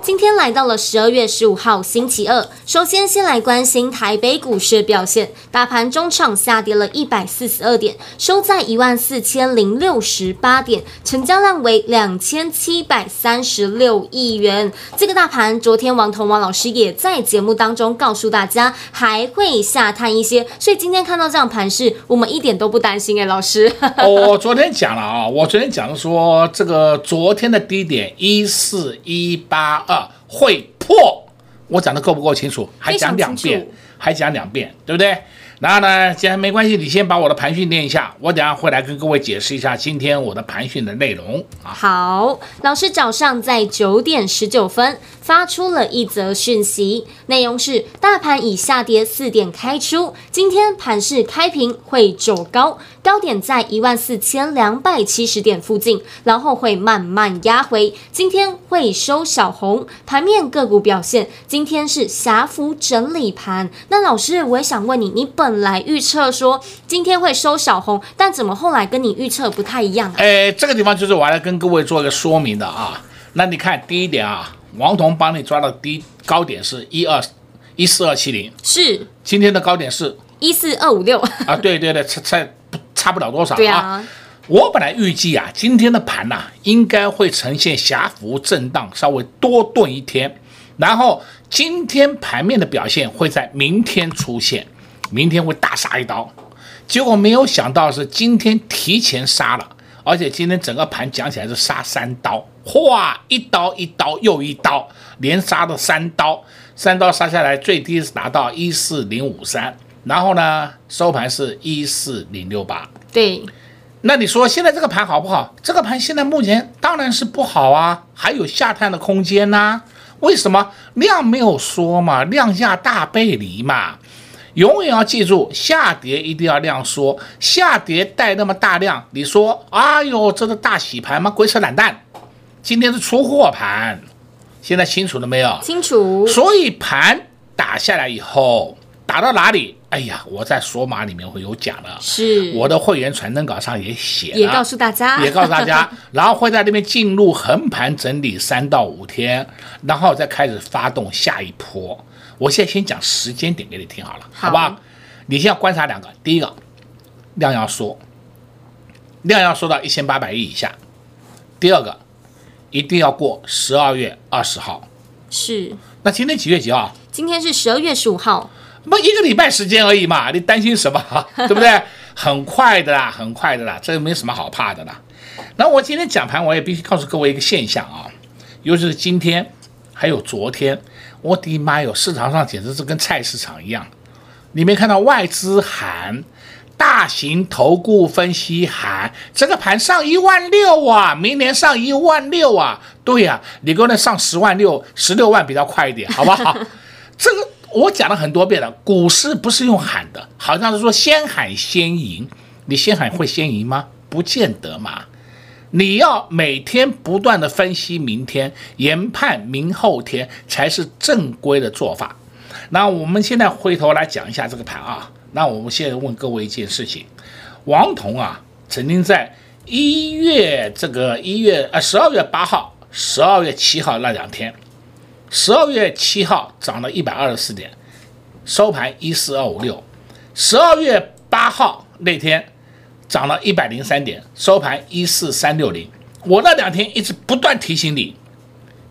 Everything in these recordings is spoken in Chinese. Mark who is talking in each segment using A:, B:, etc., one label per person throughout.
A: 今天来到了十二月十五号星期二，首先先来关心台北股市的表现，大盘中场下跌了一百四十二点，收在一万四千零六十八点，成交量为两千七百三十六亿元。这个大盘，昨天王彤王老师也在节目当中告诉大家还会下探一些，所以今天看到这样盘势，我们一点都不担心哎，老师。
B: 我昨天讲了啊，我昨天讲说这个昨天的低点一四一八二。会破，我讲的够不够清楚？还讲两遍，还讲两遍，对不对？然后呢，既然没关系，你先把我的盘训念一下，我等下会来跟各位解释一下今天我的盘训的内容啊。
A: 好，老师早上在九点十九分发出了一则讯息，内容是大盘以下跌四点开出，今天盘势开平会走高。高点在一万四千两百七十点附近，然后会慢慢压回。今天会收小红，盘面个股表现，今天是狭幅整理盘。那老师，我也想问你，你本来预测说今天会收小红，但怎么后来跟你预测不太一样啊？
B: 哎，这个地方就是我来跟各位做一个说明的啊。那你看第一点啊，王彤帮你抓到低高点是一二一四二七零，
A: 是
B: 今天的高点是
A: 一四二五六
B: 啊，对对对，差差。差不了多少
A: 啊！
B: 啊我本来预计啊，今天的盘呐、啊，应该会呈现狭幅震荡，稍微多顿一天。然后今天盘面的表现会在明天出现，明天会大杀一刀。结果没有想到是今天提前杀了，而且今天整个盘讲起来是杀三刀，哗，一刀一刀又一刀，连杀了三刀，三刀杀下来最低是达到一四零五三。然后呢，收盘是一四零六八。
A: 对，
B: 那你说现在这个盘好不好？这个盘现在目前当然是不好啊，还有下探的空间呐、啊。为什么？量没有缩嘛，量价大背离嘛。永远要记住，下跌一定要量缩，下跌带那么大量，你说，哎呦，这是大洗盘吗？鬼扯懒蛋！今天是出货盘，现在清楚了没有？
A: 清楚。
B: 所以盘打下来以后，打到哪里？哎呀，我在索马里面会有讲的，
A: 是我
B: 的会员传真稿上也写了，
A: 也告诉大家，
B: 也告诉大家，然后会在那边进入横盘整理三到五天，然后再开始发动下一波。我现在先讲时间点给你听好了，好，好吧？你先要观察两个，第一个量要缩，量要缩到一千八百亿以下；第二个一定要过十二月二十号。
A: 是，
B: 那今天几月几号？
A: 今天是十二月十五号。
B: 不一个礼拜时间而已嘛，你担心什么？对不对？很快的啦，很快的啦，这个没什么好怕的啦。那我今天讲盘，我也必须告诉各位一个现象啊，尤其是今天还有昨天，我的妈哟，市场上简直是跟菜市场一样。你没看到外资喊，大型投顾分析喊，这个盘上一万六啊，明年上一万六啊。对呀、啊，你给我那上十万六，十六万比较快一点，好不好？这个。我讲了很多遍了，股市不是用喊的，好像是说先喊先赢，你先喊会先赢吗？不见得嘛。你要每天不断的分析明天，研判明后天才是正规的做法。那我们现在回头来讲一下这个盘啊。那我们现在问各位一件事情：王彤啊，曾经在一月这个一月呃十二月八号、十二月七号那两天。十二月七号涨了一百二十四点，收盘一四二五六。十二月八号那天涨了一百零三点，收盘一四三六零。我那两天一直不断提醒你，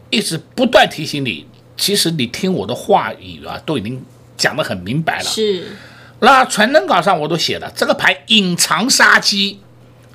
B: 一直不断提醒你，其实你听我的话语啊，都已经讲得很明白了。
A: 是，
B: 那传真稿上我都写了，这个牌隐藏杀机。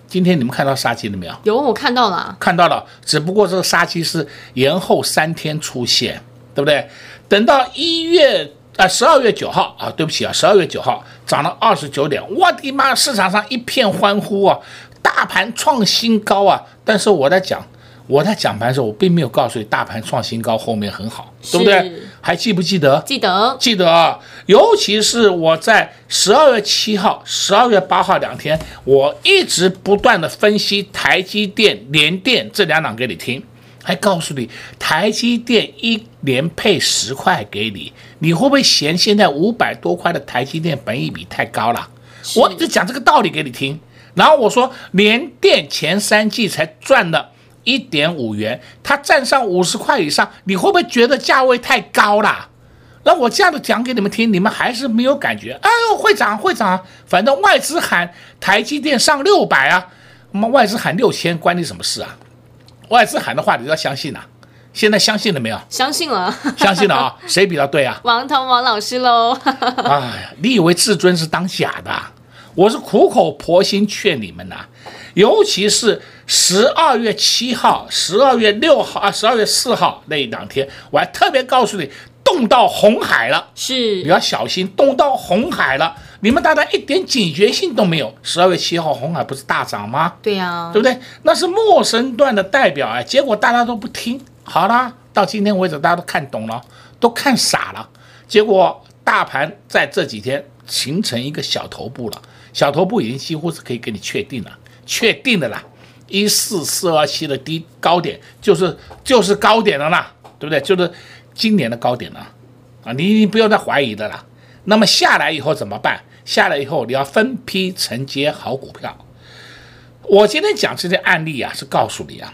B: 今天你们看到杀机了没有？
A: 有，我看到了，
B: 看到了。只不过这个杀机是延后三天出现，对不对？等到一月啊，十二月九号啊，对不起啊，十二月九号涨了二十九点，我的妈！市场上一片欢呼啊，大盘创新高啊！但是我在讲，我在讲盘的时候，我并没有告诉你大盘创新高后面很好，对不对？还记不记得？
A: 记得，
B: 记得啊！尤其是我在十二月七号、十二月八号两天，我一直不断的分析台积电、联电这两档给你听。还告诉你，台积电一连配十块给你，你会不会嫌现在五百多块的台积电本益比太高了？我一直讲这个道理给你听。然后我说，联电前三季才赚了一点五元，它站上五十块以上，你会不会觉得价位太高了？那我这样子讲给你们听，你们还是没有感觉？哎呦，会涨会涨，反正外资喊台积电上六百啊，那么外资喊六千，关你什么事啊？外资喊的话，你要相信呐、啊。现在相信了没有？
A: 相信了，
B: 相信了啊！谁比较对啊？
A: 王彤王老师喽！
B: 哎呀，你以为至尊是当假的？我是苦口婆心劝你们呐、啊，尤其是十二月七号、十二月六号啊、十二月四号那两天，我还特别告诉你，动到红海了，
A: 是
B: 你要小心，动到红海了。你们大家一点警觉性都没有。十二月七号，红海不是大涨吗？
A: 对呀、啊，
B: 对不对？那是陌生段的代表哎，结果大家都不听。好了，到今天为止，大家都看懂了，都看傻了。结果大盘在这几天形成一个小头部了，小头部已经几乎是可以给你确定了，确定的啦。一四四二七的低高点就是就是高点了啦，对不对？就是今年的高点了啊！你你不要再怀疑的啦。那么下来以后怎么办？下来以后，你要分批承接好股票。我今天讲这些案例啊，是告诉你啊，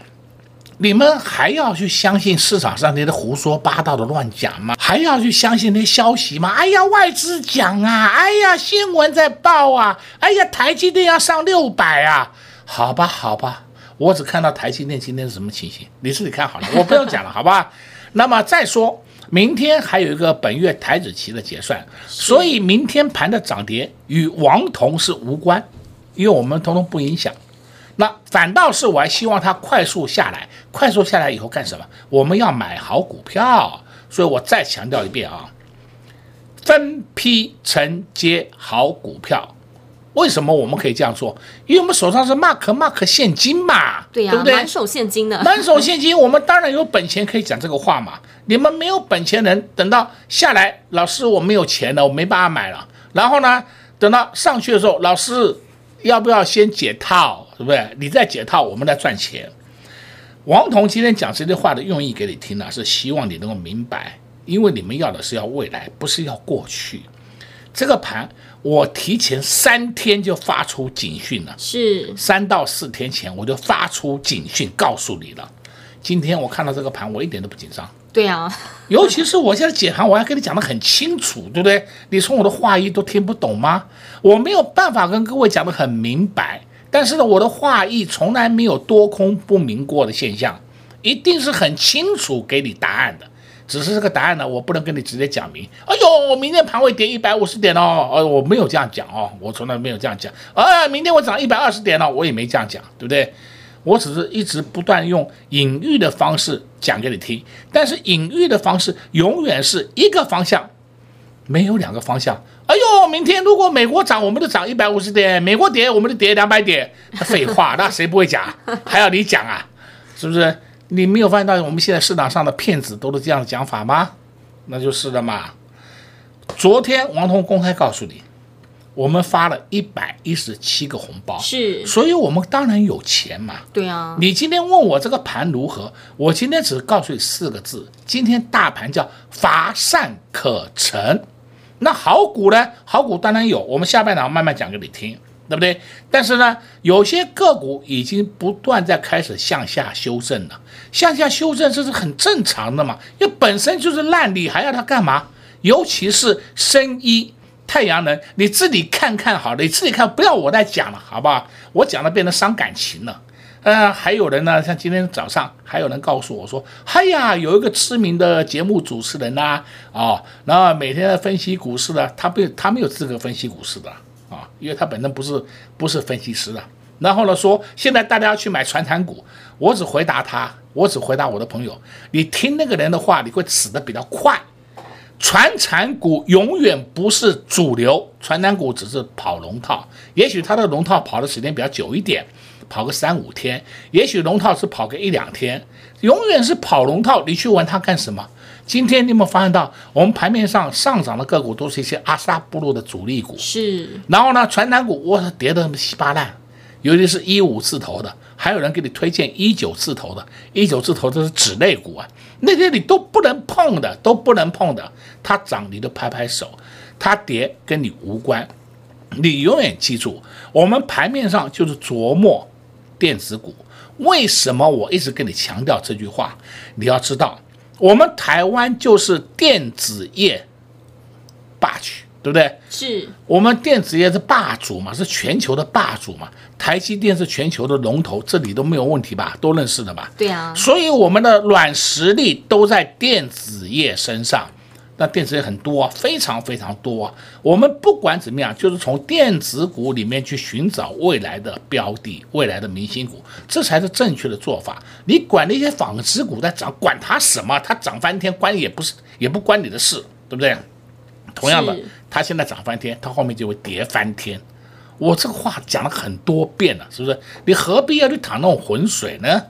B: 你们还要去相信市场上那些胡说八道的乱讲吗？还要去相信那些消息吗？哎呀，外资讲啊，哎呀，新闻在报啊，哎呀，台积电要上六百啊，好吧，好吧，我只看到台积电今天是什么情形，你自己看好了，我不要讲了，好吧？那么再说。明天还有一个本月台指期的结算，所以明天盘的涨跌与王彤是无关，因为我们通通不影响。那反倒是我还希望它快速下来，快速下来以后干什么？我们要买好股票，所以我再强调一遍啊，分批承接好股票。为什么我们可以这样做？因为我们手上是 mark mark 现金嘛，
A: 对呀、啊，
B: 对不对？
A: 满手现金的，
B: 满手现金，我们当然有本钱可以讲这个话嘛。你们没有本钱人，等到下来，老师我没有钱了，我没办法买了。然后呢，等到上去的时候，老师要不要先解套，对不对？你再解套，我们来赚钱。王彤今天讲这些话的用意给你听了，是希望你能够明白，因为你们要的是要未来，不是要过去。这个盘。我提前三天就发出警讯了，
A: 是
B: 三到四天前我就发出警讯告诉你了。今天我看到这个盘，我一点都不紧张。
A: 对啊，
B: 尤其是我现在解盘，我还跟你讲得很清楚，对不对？你从我的话意都听不懂吗？我没有办法跟各位讲得很明白，但是呢，我的话意从来没有多空不明过的现象，一定是很清楚给你答案的。只是这个答案呢，我不能跟你直接讲明。哎呦，明天盘会跌一百五十点哦，呃，我没有这样讲哦，我从来没有这样讲。啊，明天我涨一百二十点哦，我也没这样讲，对不对？我只是一直不断用隐喻的方式讲给你听，但是隐喻的方式永远是一个方向，没有两个方向。哎呦，明天如果美国涨，我们就涨一百五十点；美国跌，我们就跌两百点。废话，那谁不会讲？还要你讲啊？是不是？你没有发现到我们现在市场上的骗子都是这样的讲法吗？那就是的嘛。昨天王彤公开告诉你，我们发了一百一十七个红包，
A: 是，
B: 所以我们当然有钱嘛。
A: 对啊。你
B: 今天问我这个盘如何，我今天只告诉你四个字：今天大盘叫乏善可陈。那好股呢？好股当然有，我们下半场慢慢讲给你听。对不对？但是呢，有些个股已经不断在开始向下修正了。向下修正这是很正常的嘛，因为本身就是烂，你还要它干嘛？尤其是生医、太阳能，你自己看看好了，你自己看，不要我再讲了，好不好？我讲的变得伤感情了。呃，还有人呢，像今天早上还有人告诉我说，哎呀，有一个知名的节目主持人呐、啊，哦，然后每天分析股市的，他不，他没有资格分析股市的。啊，因为他本身不是不是分析师的，然后呢说现在大家要去买传产股，我只回答他，我只回答我的朋友，你听那个人的话，你会死得比较快。传产股永远不是主流，传产股只是跑龙套，也许它的龙套跑的时间比较久一点，跑个三五天，也许龙套是跑个一两天，永远是跑龙套。你去玩它干什么？今天你有没有发现到，我们盘面上上涨的个股都是一些阿萨布鲁的主力股，
A: 是。
B: 然后呢，传产股哇，跌得稀巴烂，尤其是一五字头的，还有人给你推荐一九字头的，一九字头这是纸类股啊。那些你都不能碰的，都不能碰的。它涨你都拍拍手，它跌跟你无关。你永远记住，我们盘面上就是琢磨电子股。为什么我一直跟你强调这句话？你要知道，我们台湾就是电子业霸区。对不对？
A: 是
B: 我们电子业是霸主嘛，是全球的霸主嘛。台积电是全球的龙头，这里都没有问题吧？都认识的吧？
A: 对啊。
B: 所以我们的软实力都在电子业身上。那电子也很多啊，非常非常多啊。我们不管怎么样，就是从电子股里面去寻找未来的标的、未来的明星股，这才是正确的做法。你管那些纺织股在涨，管它什么？它涨翻天，关也不是，也不关你的事，对不对？同样的，它现在涨翻天，它后面就会跌翻天。我这个话讲了很多遍了，是不是？你何必要去淌那种浑水呢？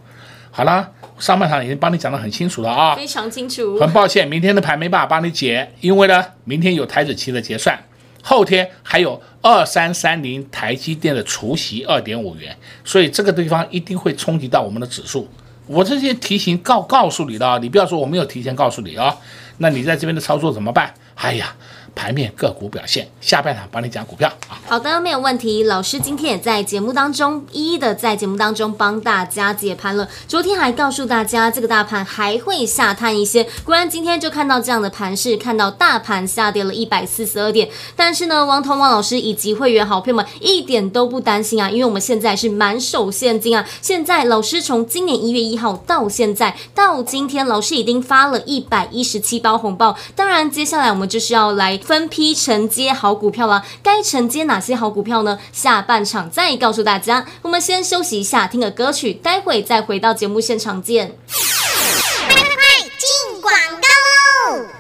B: 好了，上半场已经帮你讲得很清楚了啊，
A: 非常清楚。
B: 很抱歉，明天的盘没办法帮你解，因为呢，明天有台子期的结算，后天还有二三三零台积电的除息二点五元，所以这个地方一定会冲击到我们的指数。我这些提醒告告诉你的啊，你不要说我没有提前告诉你啊。那你在这边的操作怎么办？哎呀！盘面个股表现，下半场帮你讲股票啊。
A: 好的，没有问题。老师今天也在节目当中一一的在节目当中帮大家解盘了。昨天还告诉大家这个大盘还会下探一些，果然今天就看到这样的盘势，看到大盘下跌了一百四十二点。但是呢，王彤王老师以及会员好朋友们一点都不担心啊，因为我们现在是满手现金啊。现在老师从今年一月一号到现在到今天，老师已经发了一百一十七包红包。当然，接下来我们就是要来。分批承接好股票了，该承接哪些好股票呢？下半场再告诉大家。我们先休息一下，听个歌曲，待会再回到节目现场见。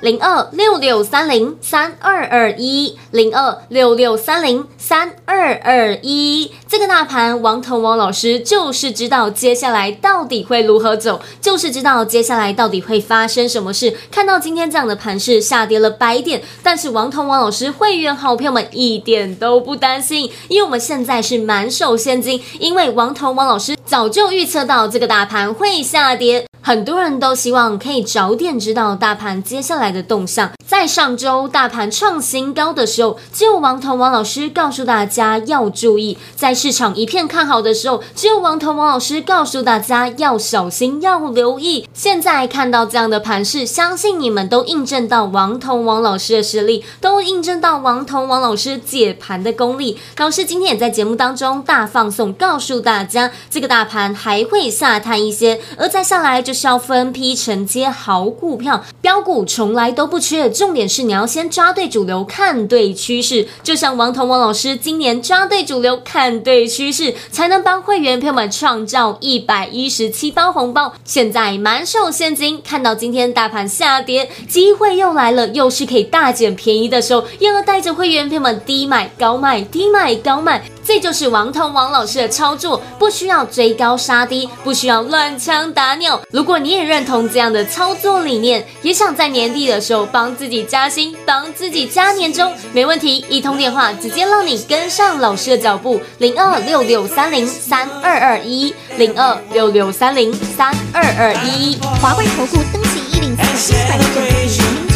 A: 零二六六三零三二二一，零二六六三零三二二一。这个大盘，王腾王老师就是知道接下来到底会如何走，就是知道接下来到底会发生什么事。看到今天这样的盘势，下跌了百点，但是王腾王老师会员好朋友们一点都不担心，因为我们现在是满手现金，因为王腾王老师早就预测到这个大盘会下跌。很多人都希望可以早点知道大盘接下来的动向。在上周大盘创新高的时候，只有王彤王老师告诉大家要注意；在市场一片看好的时候，只有王彤王老师告诉大家要小心、要留意。现在看到这样的盘势，相信你们都印证到王彤王老师的实力，都印证到王彤王老师解盘的功力。老师今天也在节目当中大放送，告诉大家这个大盘还会下探一些，而再下来就是。要分批承接好股票，标股从来都不缺，重点是你要先抓对主流，看对趋势。就像王彤王老师今年抓对主流，看对趋势，才能帮会员朋友们创造一百一十七包红包。现在满手现金，看到今天大盘下跌，机会又来了，又是可以大捡便宜的时候，要带着会员朋友们低买高卖，低买高卖。这就是王彤王老师的操作，不需要追高杀低，不需要乱枪打鸟。如果你也认同这样的操作理念，也想在年底的时候帮自己加薪，帮自己加年终，没问题，一通电话直接让你跟上老师的脚步，零二六六三零三二二一，零二六六三零三二二一，华贵投顾登记一零四经管证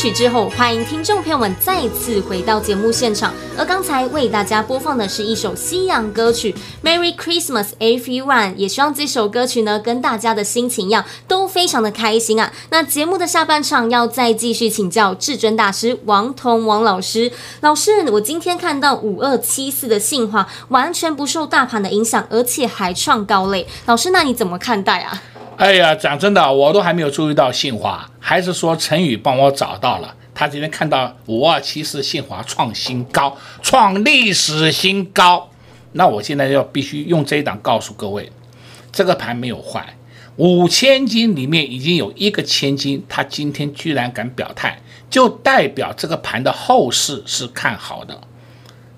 A: 曲之后，欢迎听众朋友们再次回到节目现场。而刚才为大家播放的是一首西洋歌曲《Merry Christmas Everyone》，也希望这首歌曲呢跟大家的心情一样，都非常的开心啊。那节目的下半场要再继续请教至尊大师王彤王老师。老师，我今天看到五二七四的信驊完全不受大盘的影响，而且还创高嘞。老师，那你怎么看待啊？
B: 哎呀，讲真的，我都还没有注意到信华，还是说陈宇帮我找到了。他今天看到五二七四信华创新高，创历史新高。那我现在要必须用这一档告诉各位，这个盘没有坏，五千金里面已经有一个千金，他今天居然敢表态，就代表这个盘的后市是看好的。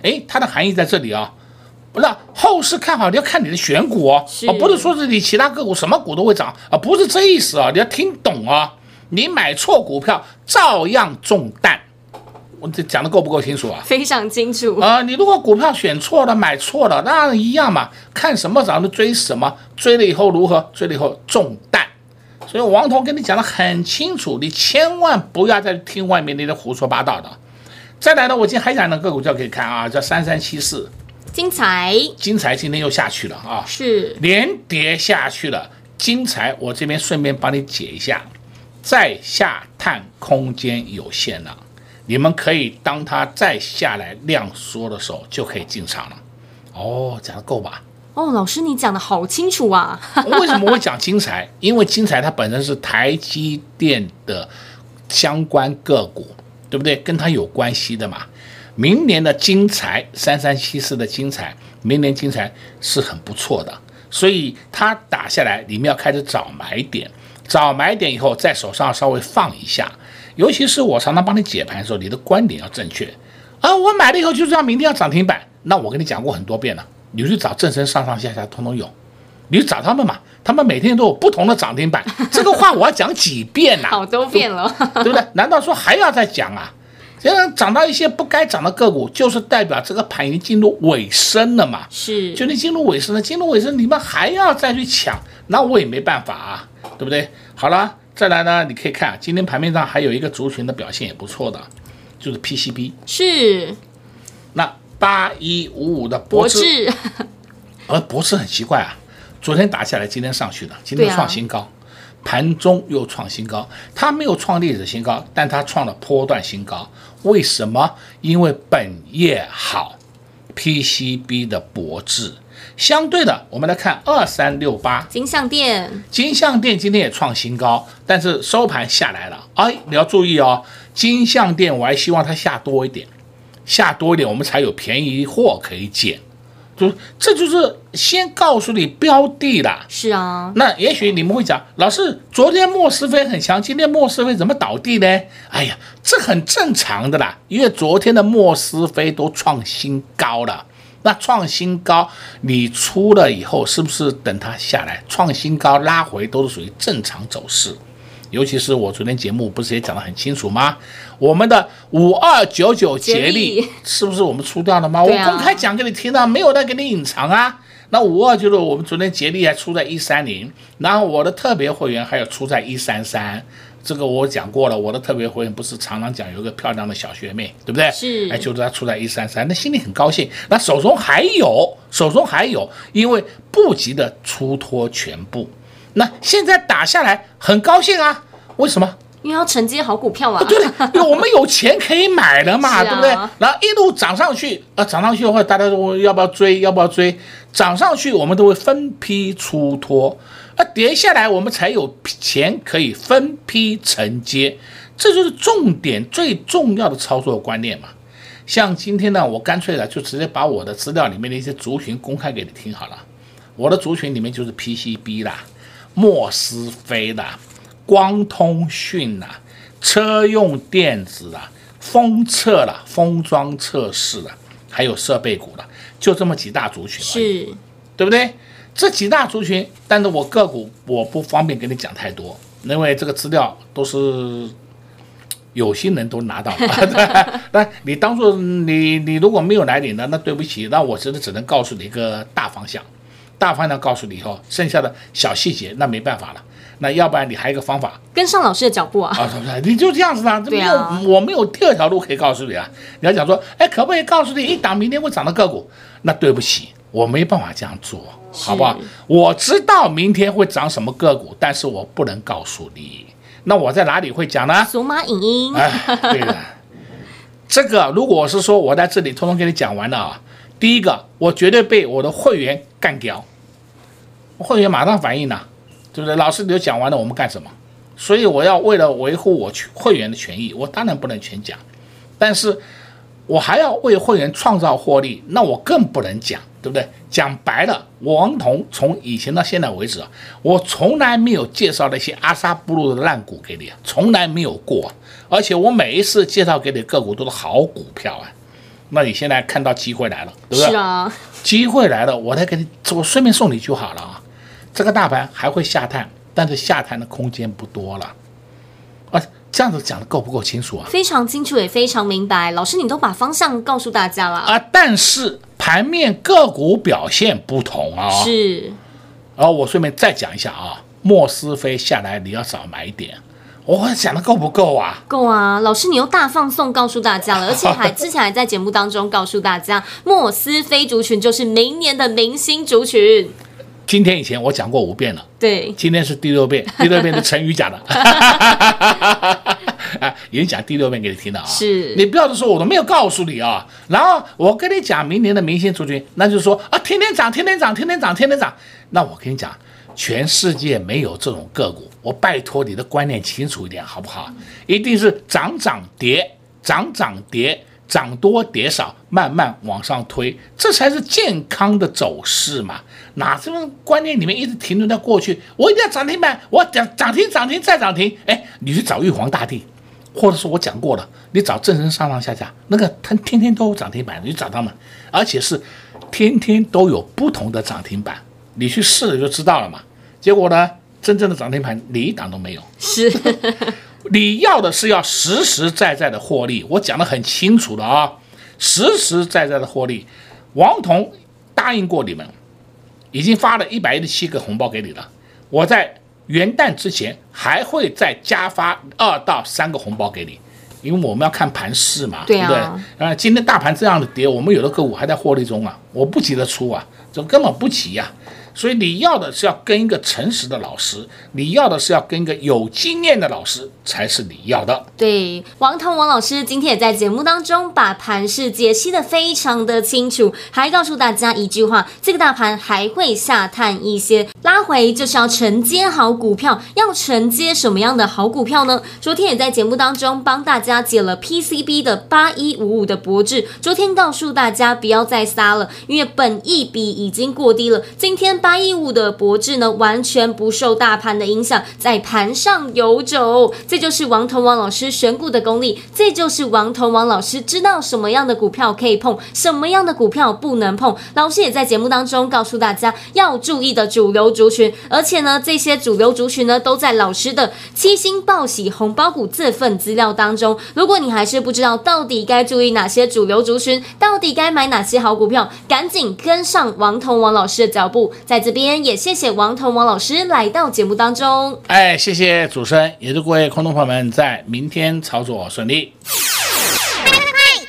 B: 哎，它的含义在这里啊、不是后市看好，你要看你的选股哦，啊，不是说是你其他个股什么股都会涨啊，不是这意思啊，你要听懂啊，你买错股票照样中弹，我这讲的够不够清楚啊？
A: 非常清楚
B: 啊，你如果股票选错了，买错了，那一样嘛，看什么涨就追什么，追了以后如何？追了以后中弹，所以王彤跟你讲的很清楚，你千万不要再听外面那些胡说八道的。再来呢，我今天还讲的个股叫可以看啊，叫三三七四。
A: 精材，
B: 精材今天又下去了啊！
A: 是
B: 连跌下去了。金财，我这边顺便帮你解一下，再下探空间有限了，你们可以当它再下来量缩的时候就可以进场了。哦，讲的够吧？
A: 哦，老师你讲的好清楚啊！
B: 为什么会讲金财？因为金财它本身是台积电的相关个股，对不对？跟它有关系的嘛。明年的精彩三三七四的精彩，明年精彩是很不错的，所以它打下来，你们要开始找买点，找买点以后在手上稍微放一下，尤其是我常常帮你解盘的时候，你的观点要正确啊！我买了以后就知道明天要涨停板，那我跟你讲过很多遍了，你去找正身上上下下通通有，你去找他们嘛，他们每天都有不同的涨停板，这个话我要讲几遍呐？
A: 好多遍了，
B: 对不对？难道说还要再讲啊？现在涨到一些不该涨的个股，就是代表这个盘已经进入尾声了嘛？
A: 是，
B: 就你进入尾声了，进入尾声，你们还要再去抢，那我也没办法啊，对不对？好了，再来呢，你可以看今天盘面上还有一个族群的表现也不错的，就是 PCB。
A: 是，
B: 那八一五五的博智，而 博智很奇怪啊，昨天打下来，今天上去的，今天创新高。盘中又创新高，它没有创历史新高，但它创了波段新高。为什么？因为本业好，PCB 的博智。相对的，我们来看二三六八
A: 金像店，
B: 金像店今天也创新高，但是收盘下来了。哎，你要注意哦，金像店我还希望它下多一点，下多一点，我们才有便宜货可以捡。就这就是先告诉你标的啦，
A: 是啊。
B: 那也许你们会讲，老师，昨天莫斯菲很强，今天莫斯菲怎么倒地呢？哎呀，这很正常的啦，因为昨天的莫斯菲都创新高了。那创新高，你出了以后，是不是等它下来创新高拉回，都是属于正常走势？尤其是我昨天节目不是也讲得很清楚吗？我们的五二九九杰力是不是我们出掉了吗？我公开讲给你听的，没有在给你隐藏啊。那五二九九我们昨天杰力还出在一三零，然后我的特别会员还有出在一三三，这个我讲过了。我的特别会员不是常常讲有一个漂亮的小学妹，对不对？
A: 是，
B: 哎，就是她出在一三三，那心里很高兴。那手中还有，手中还有，因为不急的出脱全部。那现在打下来很高兴啊，为什么？
A: 因为要承接好股票啊。
B: 对，因为我们有钱可以买了嘛，啊、对不对？然后一路涨上去，啊，涨上去的话，大家都要不要追？要不要追？涨上去，我们都会分批出脱；啊，跌下来，我们才有钱可以分批承接。这就是重点，最重要的操作观念嘛。像今天呢，我干脆的就直接把我的资料里面的一些族群公开给你听好了。我的族群里面就是 PCB 啦。莫斯菲的、光通讯啦、车用电子啦、封测啦、封装测试啦，还有设备股啦，就这么几大族群，
A: 是，
B: 对不对？这几大族群，但是我个股我不方便跟你讲太多，因为这个资料都是有心人都拿到了。那你当做你你如果没有来领的，那对不起，那我真的只能告诉你一个大方向。大方向告诉你以后，剩下的小细节那没办法了。那要不然你还有一个方法，
A: 跟上老师的脚步啊。
B: 啊，你就这样子啊，没有，啊、我没有第二条路可以告诉你啊。你要讲说，哎，可不可以告诉你一档明天会涨的个股？那对不起，我没办法这样做，好不好？我知道明天会涨什么个股，但是我不能告诉你。那我在哪里会讲呢？
A: 索马影音。
B: 哎，对的。这个如果是说我在这里通通给你讲完了啊，第一个我绝对被我的会员干掉，会员马上反应了，对不对？老师你都讲完了，我们干什么？所以我要为了维护我会员的权益，我当然不能全讲，但是我还要为会员创造获利，那我更不能讲。对不对？讲白了，王彤从以前到现在为止啊，我从来没有介绍那些阿萨布鲁的烂股给你，从来没有过。而且我每一次介绍给你个股都是好股票啊。那你现在看到机会来了，对不对？
A: 是啊，
B: 机会来了，我再给你，我顺便送你就好了啊。这个大盘还会下探，但是下探的空间不多了。啊，这样子讲的够不够清楚啊？
A: 非常清楚，也非常明白。老师，你都把方向告诉大家了
B: 啊，但是。盘面个股表现不同啊，
A: 是，
B: 然后我顺便再讲一下啊，莫斯菲下来你要少买一点，我讲的够不够啊？
A: 够啊，老师你又大放送告诉大家了，而且还之前还在节目当中告诉大家，莫斯菲族群就是明年的明星族群。
B: 今天以前我讲过五遍了，
A: 对，
B: 今天是第六遍，第六遍是成语讲的。啊，演讲第六遍给你听的啊，
A: 是
B: 你不要说我都没有告诉你啊。然后我跟你讲明年的明星族群，那就是说啊，天天涨，天天涨，天天涨，天天涨。那我跟你讲，全世界没有这种个股，我拜托你的观念清楚一点好不好？一定是涨涨跌，涨涨跌，涨多跌少，慢慢往上推，这才是健康的走势嘛。哪这种观念里面一直停留在过去，我一定要涨停板，我涨涨停涨停再涨停。哎，你去找玉皇大帝。或者说我讲过了，你找正身上上下下那个，他天天都有涨停板，你找他们，而且是天天都有不同的涨停板，你去试了就知道了嘛。结果呢，真正的涨停板你一档都没有。
A: 是，
B: 你要的是要实实在在的获利，我讲的很清楚的啊，实实在在的获利。王彤答应过你们，已经发了一百一十七个红包给你了，我在。元旦之前还会再加发二到三个红包给你，因为我们要看盘势嘛，对，啊、对不对？啊，今天大盘这样的跌，我们有的个股还在获利中啊，我不急着出啊，这根本不急呀、啊。所以你要的是要跟一个诚实的老师，你要的是要跟一个有经验的老师，才是你要的。
A: 对，王彤王老师今天也在节目当中把盘势解析的非常的清楚，还告诉大家一句话：这个大盘还会下探一些，拉回就是要承接好股票，要承接什么样的好股票呢？昨天也在节目当中帮大家解了 PCB 的八一五五的博智，昨天告诉大家不要再杀了，因为本益比已经过低了，今天。八一五的博智呢，完全不受大盘的影响，在盘上游走，这就是王彤王老师选股的功力，这就是王彤王老师知道什么样的股票可以碰，什么样的股票不能碰。老师也在节目当中告诉大家要注意的主流族群，而且呢，这些主流族群呢，都在老师的七星报喜红包股这份资料当中。如果你还是不知道到底该注意哪些主流族群，到底该买哪些好股票，赶紧跟上王彤王老师的脚步。这边也谢谢王彤王老师来到节目当中。
B: 哎，谢谢主持人，也祝各位空众朋友们在明天操作顺利。
A: 快快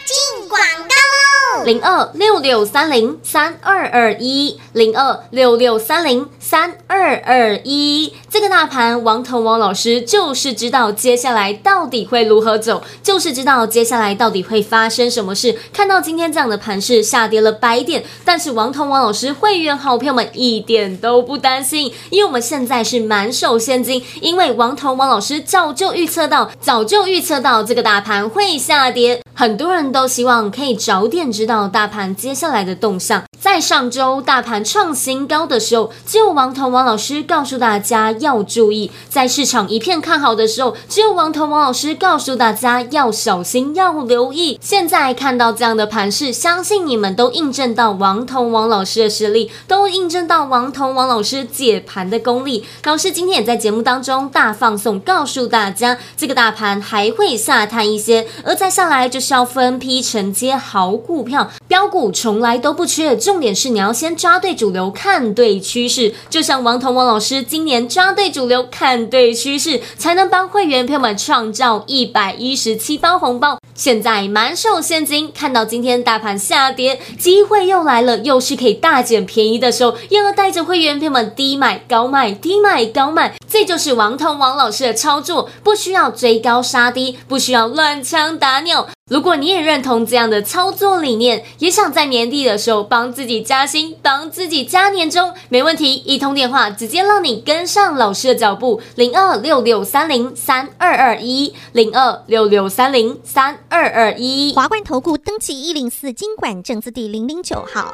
A: 进广告喽！零二六六三零三二二一，零二六六三零三二二一。这个大盘，王腾王老师就是知道接下来到底会如何走，就是知道接下来到底会发生什么事。看到今天这样的盘势下跌了百点，但是王腾王老师会员好朋友们一点都不担心，因为我们现在是满手现金，因为王腾王老师早就预测到，早就预测到这个大盘会下跌。很多人都希望可以早点知道大盘接下来的动向。在上周大盘创新高的时候，就往王彤王老师告诉大家要注意；在市场一片看好的时候，只有王彤王老师告诉大家要小心、要留意。现在看到这样的盘势，相信你们都印证到王彤王老师的实力，都印证到王彤王老师解盘的功力。老师今天也在节目当中大放送，告诉大家这个大盘还会下探一些，而再下来就是要分批承接好股票，标股从来都不缺。重点是你要先抓对主流，看对趋势。就像王彤王老师今年抓对主流，看对趋势，才能帮会员朋友们创造一百一十七包红包。现在满手现金，看到今天大盘下跌，机会又来了，又是可以大捡便宜的时候，又要带着会员朋友们低买高卖，低买高卖，这就是王彤王老师的操作，不需要追高杀低，不需要乱枪打鸟。如果你也认同这样的操作理念，也想在年底的时候帮自己加薪，帮自己加年终，没问题，一通电话直接让你跟上老师的脚步，零二六六三零三二二一，零二六六三零三二二一，
C: 华冠投顾登记一零四金管证字第零零九号。